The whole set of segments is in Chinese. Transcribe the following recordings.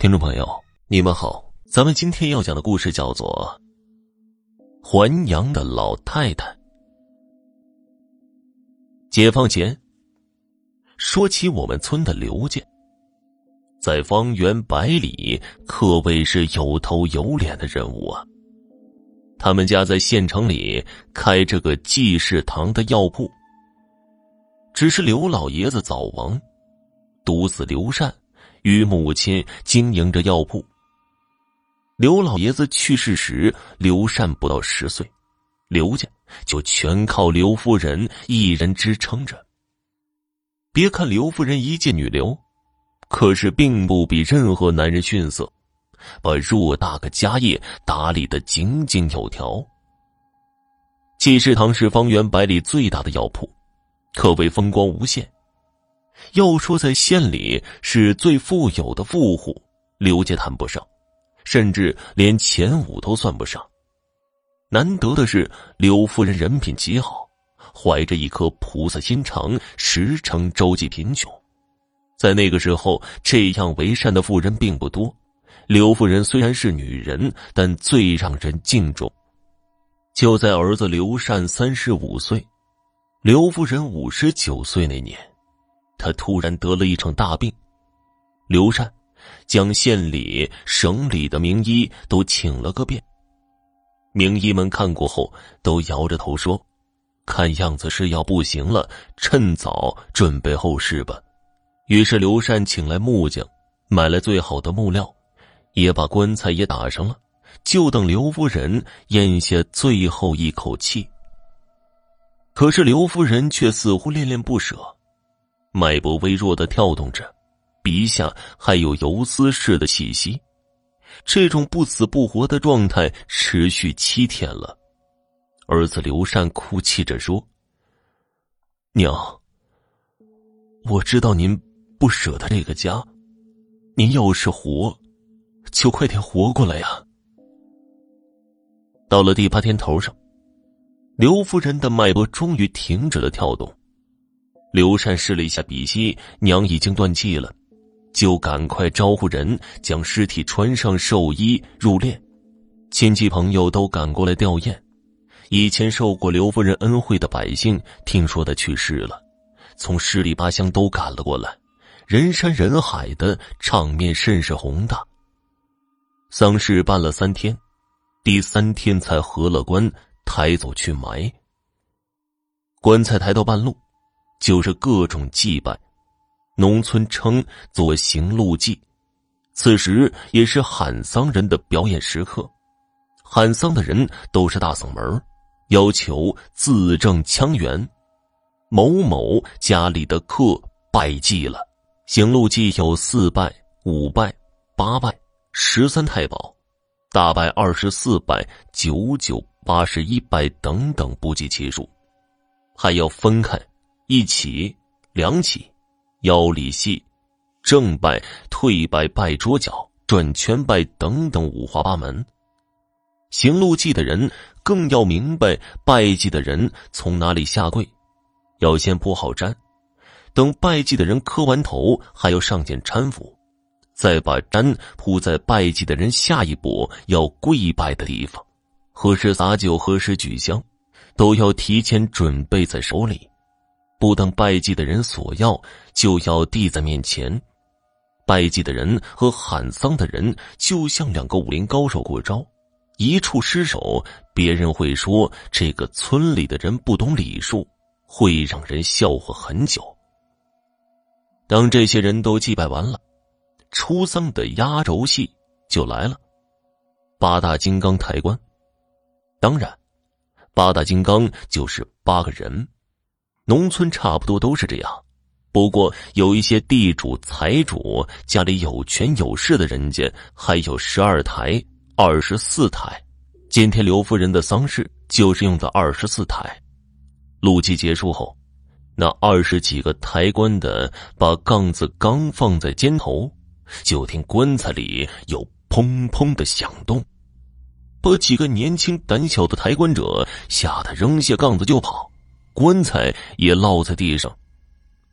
听众朋友，你们好，咱们今天要讲的故事叫做《还阳的老太太》。解放前，说起我们村的刘家，在方圆百里可谓是有头有脸的人物啊。他们家在县城里开着个济世堂的药铺，只是刘老爷子早亡，独子刘善。与母亲经营着药铺。刘老爷子去世时，刘善不到十岁，刘家就全靠刘夫人一人支撑着。别看刘夫人一介女流，可是并不比任何男人逊色，把偌大个家业打理的井井有条。济世堂是方圆百里最大的药铺，可谓风光无限。要说在县里是最富有的富户，刘家谈不上，甚至连前五都算不上。难得的是，刘夫人人品极好，怀着一颗菩萨心肠，时常周济贫穷。在那个时候，这样为善的妇人并不多。刘夫人虽然是女人，但最让人敬重。就在儿子刘善三十五岁，刘夫人五十九岁那年。他突然得了一场大病，刘善将县里、省里的名医都请了个遍。名医们看过后，都摇着头说：“看样子是要不行了，趁早准备后事吧。”于是刘善请来木匠，买了最好的木料，也把棺材也打上了，就等刘夫人咽下最后一口气。可是刘夫人却似乎恋恋不舍。脉搏微弱的跳动着，鼻下还有游丝似的气息。这种不死不活的状态持续七天了。儿子刘善哭泣着说：“娘，我知道您不舍得这个家，您要是活，就快点活过来呀。”到了第八天头上，刘夫人的脉搏终于停止了跳动。刘善试了一下鼻息，娘已经断气了，就赶快招呼人将尸体穿上寿衣入殓。亲戚朋友都赶过来吊唁。以前受过刘夫人恩惠的百姓听说他去世了，从十里八乡都赶了过来，人山人海的场面甚是宏大。丧事办了三天，第三天才合了棺，抬走去埋。棺材抬到半路。就是各种祭拜，农村称作行路祭。此时也是喊丧人的表演时刻，喊丧的人都是大嗓门，要求字正腔圆。某某家里的客拜祭了，行路祭有四拜、五拜、八拜、十三太保，大拜二十四拜、九九八十一拜等等不计其数，还要分开。一起，两起，腰里系，正拜、退拜、拜桌脚、转圈拜等等五花八门。行路祭的人更要明白拜祭的人从哪里下跪，要先铺好毡，等拜祭的人磕完头，还要上前搀扶，再把毡铺在拜祭的人下一步要跪拜的地方。何时洒酒，何时举香，都要提前准备在手里。不等拜祭的人索要，就要递在面前。拜祭的人和喊丧的人就像两个武林高手过招，一处失手，别人会说这个村里的人不懂礼数，会让人笑话很久。当这些人都祭拜完了，出丧的压轴戏就来了：八大金刚抬棺。当然，八大金刚就是八个人。农村差不多都是这样，不过有一些地主、财主家里有权有势的人家，还有十二台、二十四台。今天刘夫人的丧事就是用的二十四台。路祭结束后，那二十几个抬棺的把杠子刚放在肩头，就听棺材里有砰砰的响动，把几个年轻胆小的抬棺者吓得扔下杠子就跑。棺材也落在地上，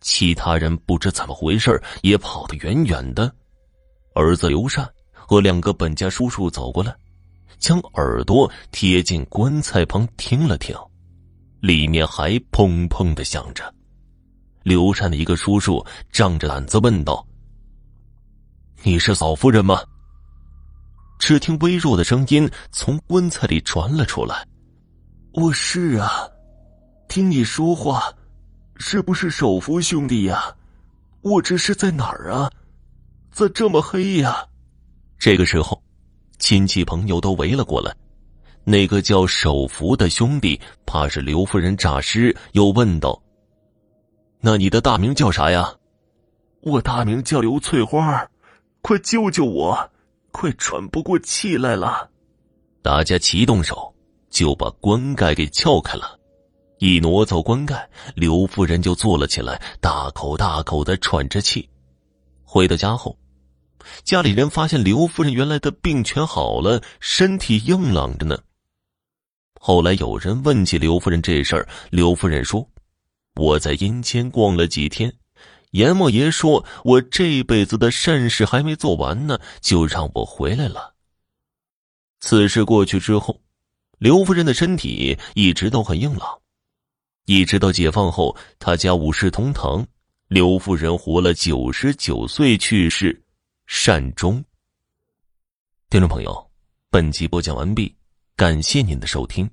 其他人不知怎么回事也跑得远远的，儿子刘善和两个本家叔叔走过来，将耳朵贴近棺材旁听了听，里面还砰砰的响着。刘善的一个叔叔仗着胆子问道：“你是嫂夫人吗？”只听微弱的声音从棺材里传了出来：“我是啊，听你说话，是不是手扶兄弟呀？我这是在哪儿啊？咋这么黑呀？”这个时候，亲戚朋友都围了过来。那个叫手扶的兄弟怕是刘夫人诈尸，又问道：“那你的大名叫啥呀？”“我大名叫刘翠花，快救救我！”快喘不过气来了！大家齐动手，就把棺盖给撬开了。一挪走棺盖，刘夫人就坐了起来，大口大口的喘着气。回到家后，家里人发现刘夫人原来的病全好了，身体硬朗着呢。后来有人问起刘夫人这事儿，刘夫人说：“我在阴间逛了几天。”阎王爷说：“我这辈子的善事还没做完呢，就让我回来了。”此事过去之后，刘夫人的身体一直都很硬朗，一直到解放后，他家五世同堂，刘夫人活了九十九岁去世，善终。听众朋友，本集播讲完毕，感谢您的收听。